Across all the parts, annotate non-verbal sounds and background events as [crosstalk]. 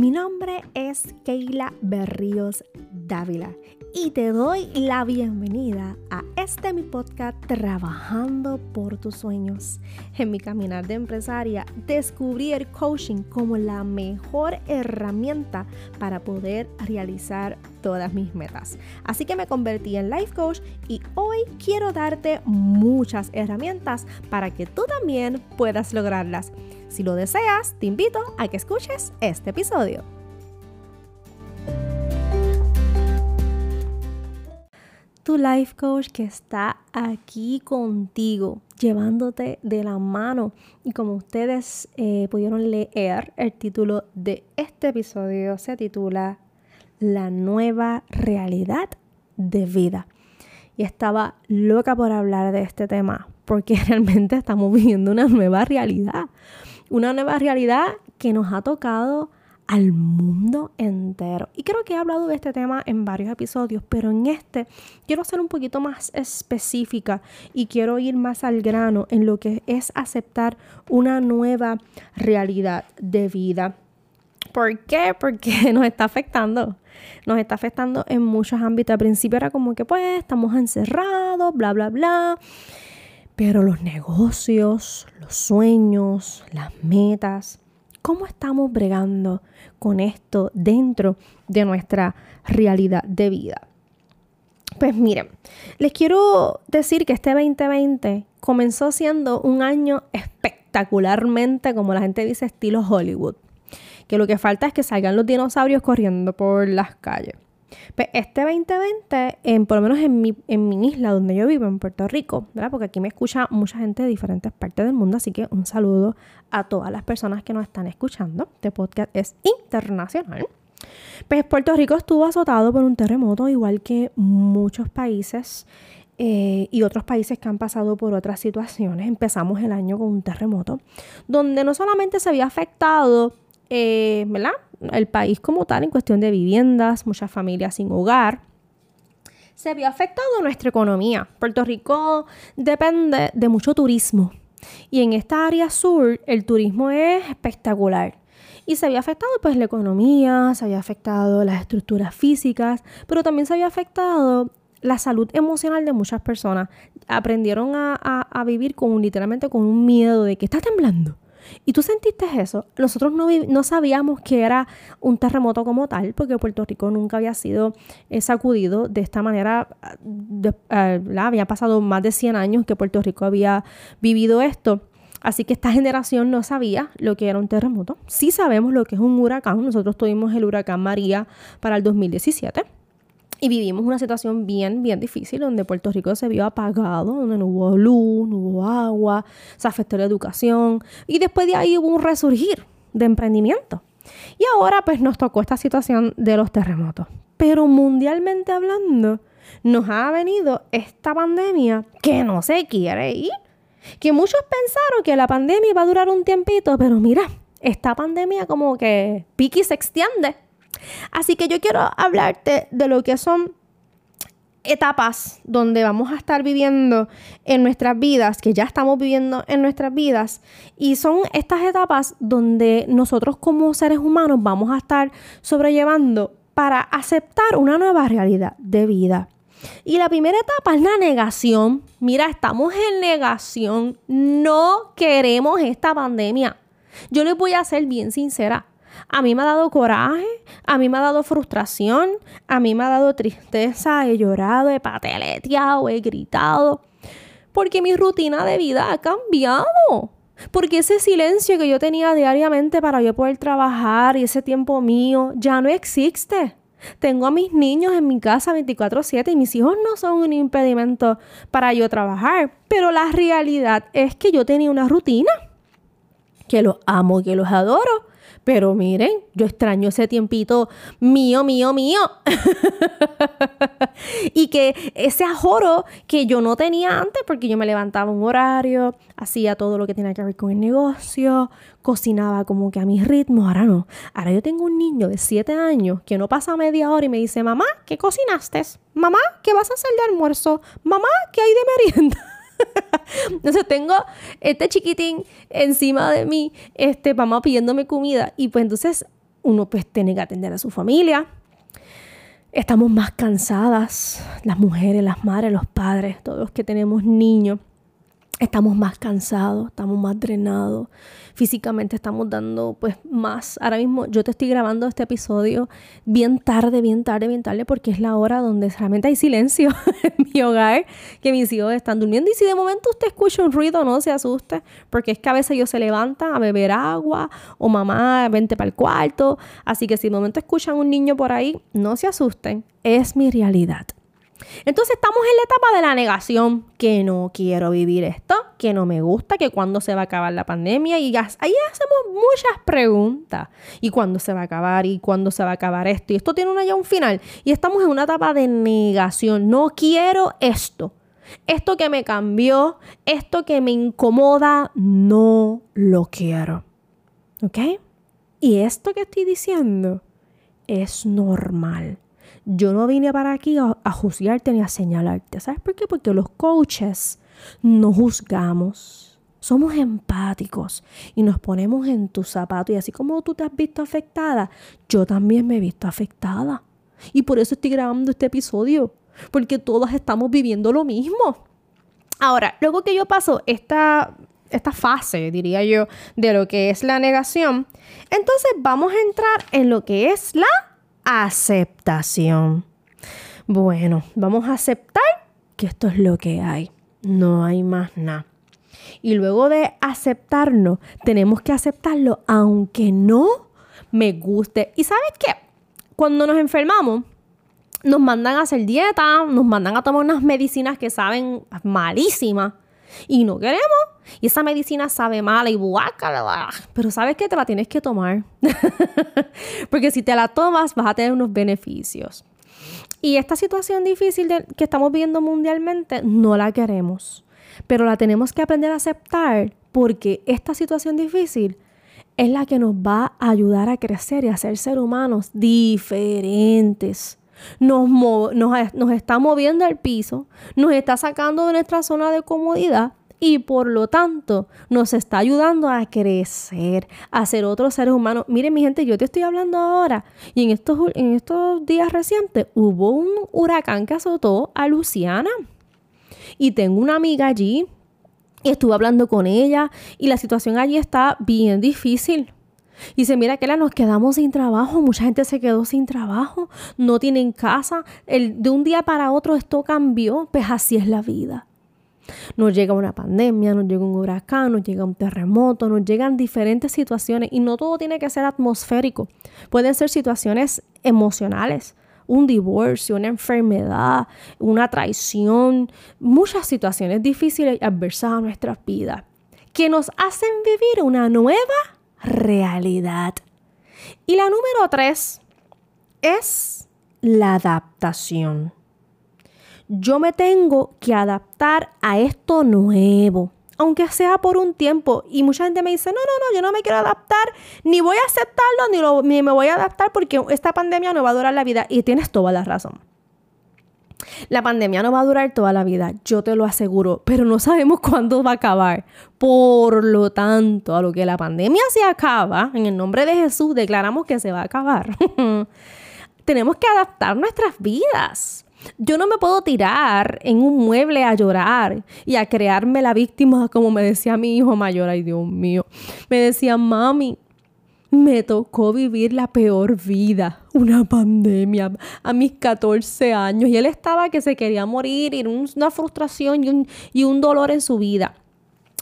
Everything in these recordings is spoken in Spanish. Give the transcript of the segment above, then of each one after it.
Mi nombre es Keila Berríos Dávila y te doy la bienvenida a este mi podcast Trabajando por tus sueños. En mi caminar de empresaria descubrí el coaching como la mejor herramienta para poder realizar todas mis metas. Así que me convertí en life coach y hoy quiero darte muchas herramientas para que tú también puedas lograrlas. Si lo deseas, te invito a que escuches este episodio. Tu life coach que está aquí contigo, llevándote de la mano. Y como ustedes eh, pudieron leer, el título de este episodio se titula La nueva realidad de vida. Y estaba loca por hablar de este tema, porque [laughs] realmente estamos viviendo una nueva realidad una nueva realidad que nos ha tocado al mundo entero. Y creo que he hablado de este tema en varios episodios, pero en este quiero ser un poquito más específica y quiero ir más al grano en lo que es aceptar una nueva realidad de vida. ¿Por qué? Porque [laughs] nos está afectando. Nos está afectando en muchos ámbitos. Al principio era como que pues estamos encerrados, bla, bla, bla. Pero los negocios, los sueños, las metas, ¿cómo estamos bregando con esto dentro de nuestra realidad de vida? Pues miren, les quiero decir que este 2020 comenzó siendo un año espectacularmente, como la gente dice, estilo Hollywood. Que lo que falta es que salgan los dinosaurios corriendo por las calles. Pues este 2020, en, por lo menos en mi, en mi isla donde yo vivo, en Puerto Rico, ¿verdad? Porque aquí me escucha mucha gente de diferentes partes del mundo, así que un saludo a todas las personas que nos están escuchando. Este podcast es internacional. Pues Puerto Rico estuvo azotado por un terremoto, igual que muchos países eh, y otros países que han pasado por otras situaciones. Empezamos el año con un terremoto, donde no solamente se había afectado, eh, ¿verdad? el país como tal en cuestión de viviendas, muchas familias sin hogar. Se vio afectado nuestra economía. Puerto Rico depende de mucho turismo. Y en esta área sur el turismo es espectacular. Y se había afectado pues la economía, se había afectado las estructuras físicas, pero también se había afectado la salud emocional de muchas personas. Aprendieron a, a vivir con literalmente con un miedo de que está temblando y tú sentiste eso. Nosotros no, no sabíamos que era un terremoto como tal, porque Puerto Rico nunca había sido eh, sacudido de esta manera. De, eh, había pasado más de 100 años que Puerto Rico había vivido esto. Así que esta generación no sabía lo que era un terremoto. Sí sabemos lo que es un huracán. Nosotros tuvimos el huracán María para el 2017 y vivimos una situación bien, bien difícil donde Puerto Rico se vio apagado, donde no hubo luz, no hubo agua, se afectó la educación y después de ahí hubo un resurgir de emprendimiento. Y ahora pues nos tocó esta situación de los terremotos. Pero mundialmente hablando, nos ha venido esta pandemia que no se quiere ir. Que muchos pensaron que la pandemia iba a durar un tiempito, pero mira, esta pandemia como que piqui se extiende Así que yo quiero hablarte de lo que son etapas donde vamos a estar viviendo en nuestras vidas, que ya estamos viviendo en nuestras vidas, y son estas etapas donde nosotros como seres humanos vamos a estar sobrellevando para aceptar una nueva realidad de vida. Y la primera etapa es la negación. Mira, estamos en negación. No queremos esta pandemia. Yo les voy a ser bien sincera. A mí me ha dado coraje, a mí me ha dado frustración, a mí me ha dado tristeza, he llorado, he pataleteado, he gritado, porque mi rutina de vida ha cambiado. Porque ese silencio que yo tenía diariamente para yo poder trabajar y ese tiempo mío ya no existe. Tengo a mis niños en mi casa 24/7 y mis hijos no son un impedimento para yo trabajar. Pero la realidad es que yo tenía una rutina, que los amo, que los adoro, pero miren, yo extraño ese tiempito mío, mío, mío. [laughs] y que ese ajoro que yo no tenía antes, porque yo me levantaba un horario, hacía todo lo que tenía que ver con el negocio, cocinaba como que a mis ritmos. Ahora no. Ahora yo tengo un niño de 7 años que no pasa media hora y me dice, mamá, ¿qué cocinaste? Mamá, ¿qué vas a hacer de almuerzo? Mamá, ¿qué hay de merienda? [laughs] [laughs] entonces tengo este chiquitín encima de mí, este mamá pidiéndome comida y pues entonces uno pues tiene que atender a su familia. Estamos más cansadas, las mujeres, las madres, los padres, todos los que tenemos niños estamos más cansados, estamos más drenados, físicamente estamos dando pues más. Ahora mismo yo te estoy grabando este episodio bien tarde, bien tarde, bien tarde, porque es la hora donde realmente hay silencio [laughs] en mi hogar, que mis hijos están durmiendo y si de momento usted escucha un ruido, no se asuste, porque es que a veces ellos se levantan a beber agua o mamá, vente para el cuarto, así que si de momento escuchan un niño por ahí, no se asusten, es mi realidad. Entonces estamos en la etapa de la negación, que no quiero vivir esto, que no me gusta, que cuándo se va a acabar la pandemia y ya, ahí hacemos muchas preguntas. ¿Y cuándo se va a acabar? ¿Y cuándo se va a acabar esto? Y esto tiene un final. Y estamos en una etapa de negación. No quiero esto. Esto que me cambió, esto que me incomoda, no lo quiero. ¿Ok? Y esto que estoy diciendo es normal. Yo no vine para aquí a, juzgarte ni a señalarte. ¿Sabes por qué? Porque los coaches no juzgamos. Somos empáticos y nos ponemos en tu zapato. Y así como tú te has visto afectada, yo también me he visto afectada. Y por eso estoy grabando este episodio. Porque todas estamos viviendo lo mismo. Ahora, luego que yo paso esta, esta fase, diría yo, de lo que es la negación, entonces vamos a entrar en lo que es la aceptación. Bueno, vamos a aceptar que esto es lo que hay. No hay más nada. Y luego de aceptarlo, tenemos que aceptarlo aunque no me guste. ¿Y sabes qué? Cuando nos enfermamos, nos mandan a hacer dieta, nos mandan a tomar unas medicinas que saben malísimas y no queremos. Y esa medicina sabe mala y guácala. Pero sabes que te la tienes que tomar. [laughs] Porque si te la tomas vas a tener unos beneficios. Y esta situación difícil que estamos viviendo mundialmente no la queremos. Pero la tenemos que aprender a aceptar porque esta situación difícil es la que nos va a ayudar a crecer y a ser seres humanos diferentes. Nos, nos, nos está moviendo al piso, nos está sacando de nuestra zona de comodidad y por lo tanto nos está ayudando a crecer, a ser otros seres humanos. Miren mi gente, yo te estoy hablando ahora y en estos, en estos días recientes hubo un huracán que azotó a Luciana y tengo una amiga allí y estuve hablando con ella y la situación allí está bien difícil. Y se mira que la nos quedamos sin trabajo, mucha gente se quedó sin trabajo, no tienen casa, el, de un día para otro esto cambió, pues así es la vida. Nos llega una pandemia, nos llega un huracán, nos llega un terremoto, nos llegan diferentes situaciones y no todo tiene que ser atmosférico. Pueden ser situaciones emocionales, un divorcio, una enfermedad, una traición, muchas situaciones difíciles y adversas a nuestras vidas que nos hacen vivir una nueva realidad. Y la número tres es la adaptación yo me tengo que adaptar a esto nuevo, aunque sea por un tiempo. Y mucha gente me dice, no, no, no, yo no me quiero adaptar, ni voy a aceptarlo, ni, me voy a adaptar porque esta pandemia no va a durar la vida. Y tienes toda la razón. La pandemia no va a durar toda la vida, yo te lo aseguro, pero no sabemos [laughs] cuándo va a acabar. Por lo tanto, a lo que la pandemia se acaba, en el nombre de Jesús declaramos que se va a acabar. [laughs] Tenemos que adaptar nuestras vidas. Yo no me puedo tirar en un mueble a llorar y a crearme la víctima, como me decía mi hijo mayor, ay Dios mío. Me decía, mami, me tocó vivir la peor vida, una pandemia, a mis 14 años. Y él estaba que se quería morir y una frustración y un, y un dolor en su vida.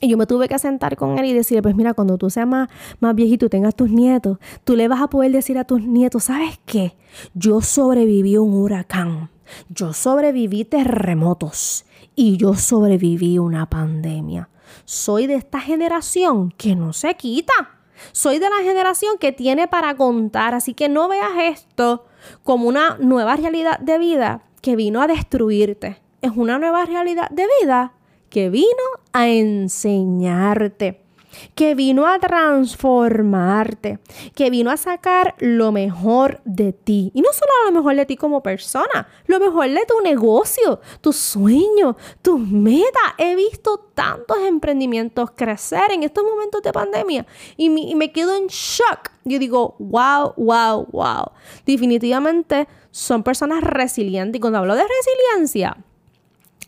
Y yo me tuve que sentar con él y decirle, pues mira, cuando tú seas más, más viejito y tengas tus nietos, tú le vas a poder decir a tus nietos, ¿sabes qué? Yo sobreviví a un huracán yo sobreviví terremotos y yo sobreviví una pandemia. Soy de esta generación que no se quita. Soy de la generación que tiene para contar, así que no veas esto como una nueva realidad de vida que vino a destruirte. Es una nueva realidad de vida que vino a enseñarte. Que vino a transformarte, que vino a sacar lo mejor de ti. Y no solo lo mejor de ti como persona, lo mejor de tu negocio, tus sueños, tus metas. He visto tantos emprendimientos crecer en estos momentos de pandemia y me, y me quedo en shock. Yo digo, wow, wow, wow. Definitivamente son personas resilientes. Y cuando hablo de resiliencia,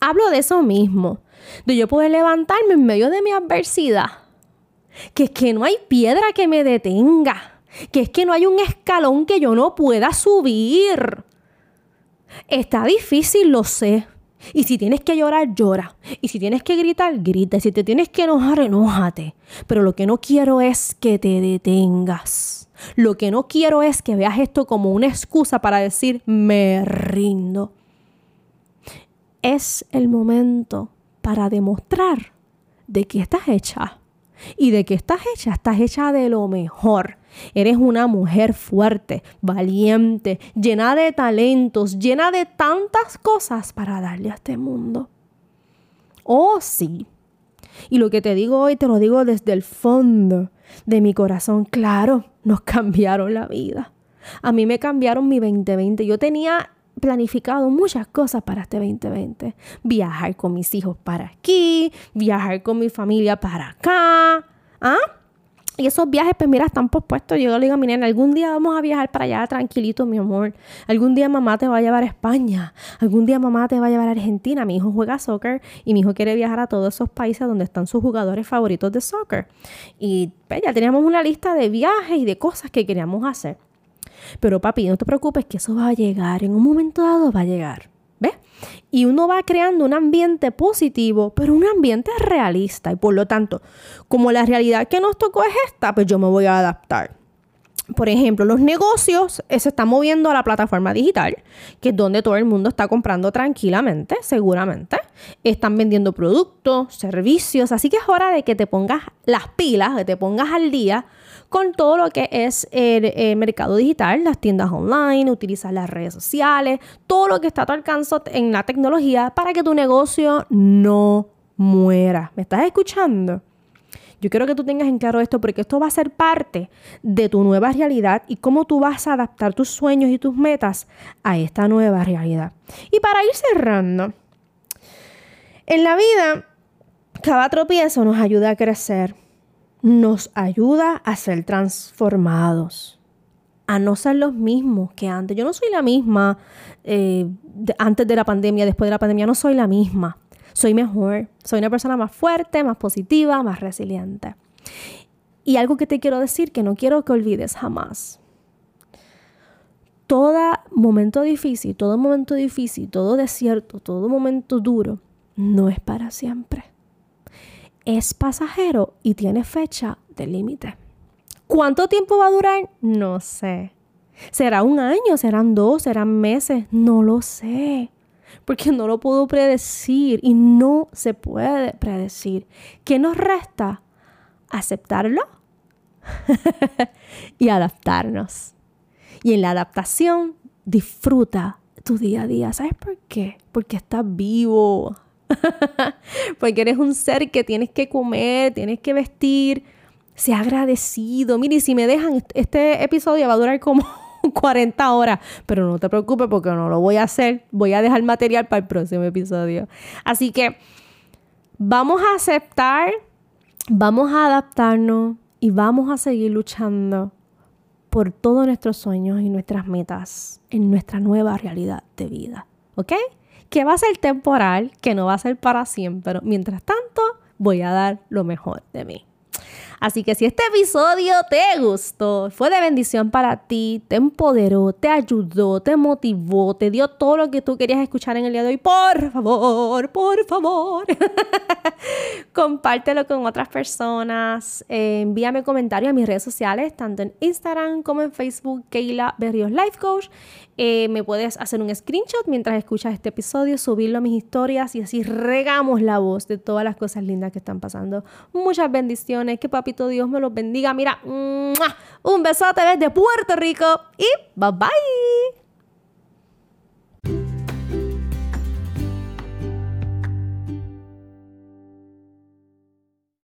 hablo de eso mismo. De yo poder levantarme en medio de mi adversidad que es que no hay piedra que me detenga, que es que no hay un escalón que yo no pueda subir. Está difícil, lo sé. Y si tienes que llorar, llora. Y si tienes que gritar, grita. Y si te tienes que enojar, enójate. Pero lo que no quiero es que te detengas. Lo que no quiero es que veas esto como una excusa para decir me rindo. Es el momento para demostrar de qué estás hecha y de qué estás hecha, estás hecha de lo mejor. Eres una mujer fuerte, valiente, llena de talentos, llena de tantas cosas para darle a este mundo. Oh, sí. Y lo que te digo hoy te lo digo desde el fondo de mi corazón. Claro, nos [laughs] cambiaron la vida. A mí me cambiaron mi 2020. Yo tenía planificado muchas cosas para este 2020. Viajar con mis hijos para aquí, viajar con mi familia para acá. ¿Ah? Y esos viajes, pues mira, están pospuestos. Yo le digo a mi nena, algún día vamos a viajar para allá tranquilito, mi amor. Algún día mamá te va a llevar a España. Algún día mamá te va a llevar a Argentina. Mi hijo juega soccer y mi hijo quiere viajar a todos esos países donde están sus jugadores favoritos de soccer. Y pues, ya teníamos una lista de viajes y de cosas que queríamos hacer. Pero papi, no te preocupes que eso va a llegar, en un momento dado va a llegar. ¿Ves? Y uno va creando un ambiente positivo, pero un ambiente realista. Y por lo tanto, como la realidad que nos tocó es esta, pues yo me voy a adaptar. Por ejemplo, los negocios eh, se están moviendo a la plataforma digital, que es donde todo el mundo está comprando tranquilamente, seguramente. Están vendiendo productos, servicios, así que es hora de que te pongas las pilas, que te pongas al día con todo lo que es el, mercado digital, las tiendas online, utilizar las redes sociales, todo lo que está a tu alcance en la tecnología para que tu negocio no muera. ¿Me estás escuchando? Yo quiero que tú tengas en claro esto porque esto va a ser parte de tu nueva realidad y cómo tú vas a adaptar tus sueños y tus metas a esta nueva realidad. Y para ir cerrando, en la vida, cada tropiezo nos ayuda a crecer nos ayuda a ser transformados, a no ser los mismos que antes. Yo no soy la misma eh, antes de la pandemia, después de la pandemia, no soy la misma. Soy mejor, soy una persona más fuerte, más positiva, más resiliente. Y algo que te quiero decir que no quiero que olvides jamás. Todo momento difícil, todo momento difícil, todo desierto, todo momento duro, no es para siempre es pasajero y tiene fecha de límite. ¿Cuánto tiempo va a durar? No sé. ¿Será un año? ¿Serán dos? ¿Serán meses? No lo sé. Porque no lo puedo predecir y no se puede predecir. ¿Qué nos resta? Aceptarlo [laughs] y adaptarnos. Y en la adaptación disfruta tu día a día. ¿Sabes por qué? Porque estás vivo. [laughs] Porque eres un ser que tienes que comer, tienes que vestir. Sea agradecido. Mire, si me dejan, este episodio va a durar como 40 horas, pero no te preocupes porque no lo voy a hacer. Voy a dejar material para el próximo episodio. Así que vamos a aceptar, vamos a adaptarnos y vamos a seguir luchando por todos nuestros sueños y nuestras metas en nuestra nueva realidad de vida. ¿Ok? que va a ser temporal, que no va a ser para siempre, pero mientras tanto voy a dar lo mejor de mí. Así que si este episodio te gustó, fue de bendición para ti, te empoderó, te ayudó, te motivó, te dio todo lo que tú querías escuchar en el día de hoy, por favor, por favor, [laughs] compártelo con otras personas. Eh, envíame comentarios a mis redes sociales, tanto en Instagram como en Facebook, Keila Berrios Life Coach. Eh, me puedes hacer un screenshot mientras escuchas este episodio, subirlo a mis historias y así regamos la voz de todas las cosas lindas que están pasando. Muchas bendiciones, que Dios me los bendiga. Mira, un besote desde Puerto Rico y bye bye.